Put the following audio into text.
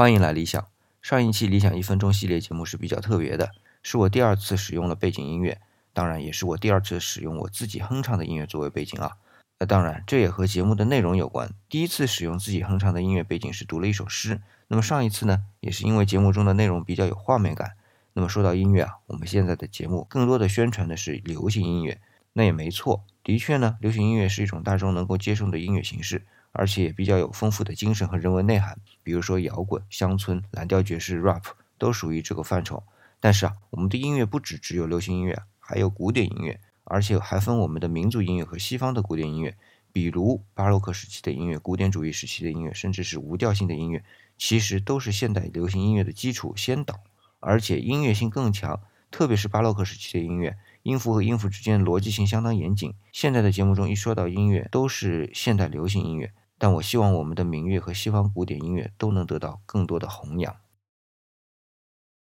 欢迎来理想。上一期理想一分钟系列节目是比较特别的，是我第二次使用了背景音乐，当然也是我第二次使用我自己哼唱的音乐作为背景啊。那当然，这也和节目的内容有关。第一次使用自己哼唱的音乐背景是读了一首诗，那么上一次呢，也是因为节目中的内容比较有画面感。那么说到音乐啊，我们现在的节目更多的宣传的是流行音乐，那也没错，的确呢，流行音乐是一种大众能够接受的音乐形式。而且也比较有丰富的精神和人文内涵，比如说摇滚、乡村、蓝调爵士、rap 都属于这个范畴。但是啊，我们的音乐不只只有流行音乐，还有古典音乐，而且还分我们的民族音乐和西方的古典音乐。比如巴洛克时期的音乐、古典主义时期的音乐，甚至是无调性的音乐，其实都是现代流行音乐的基础先导，而且音乐性更强。特别是巴洛克时期的音乐，音符和音符之间逻辑性相当严谨。现在的节目中一说到音乐，都是现代流行音乐。但我希望我们的民乐和西方古典音乐都能得到更多的弘扬。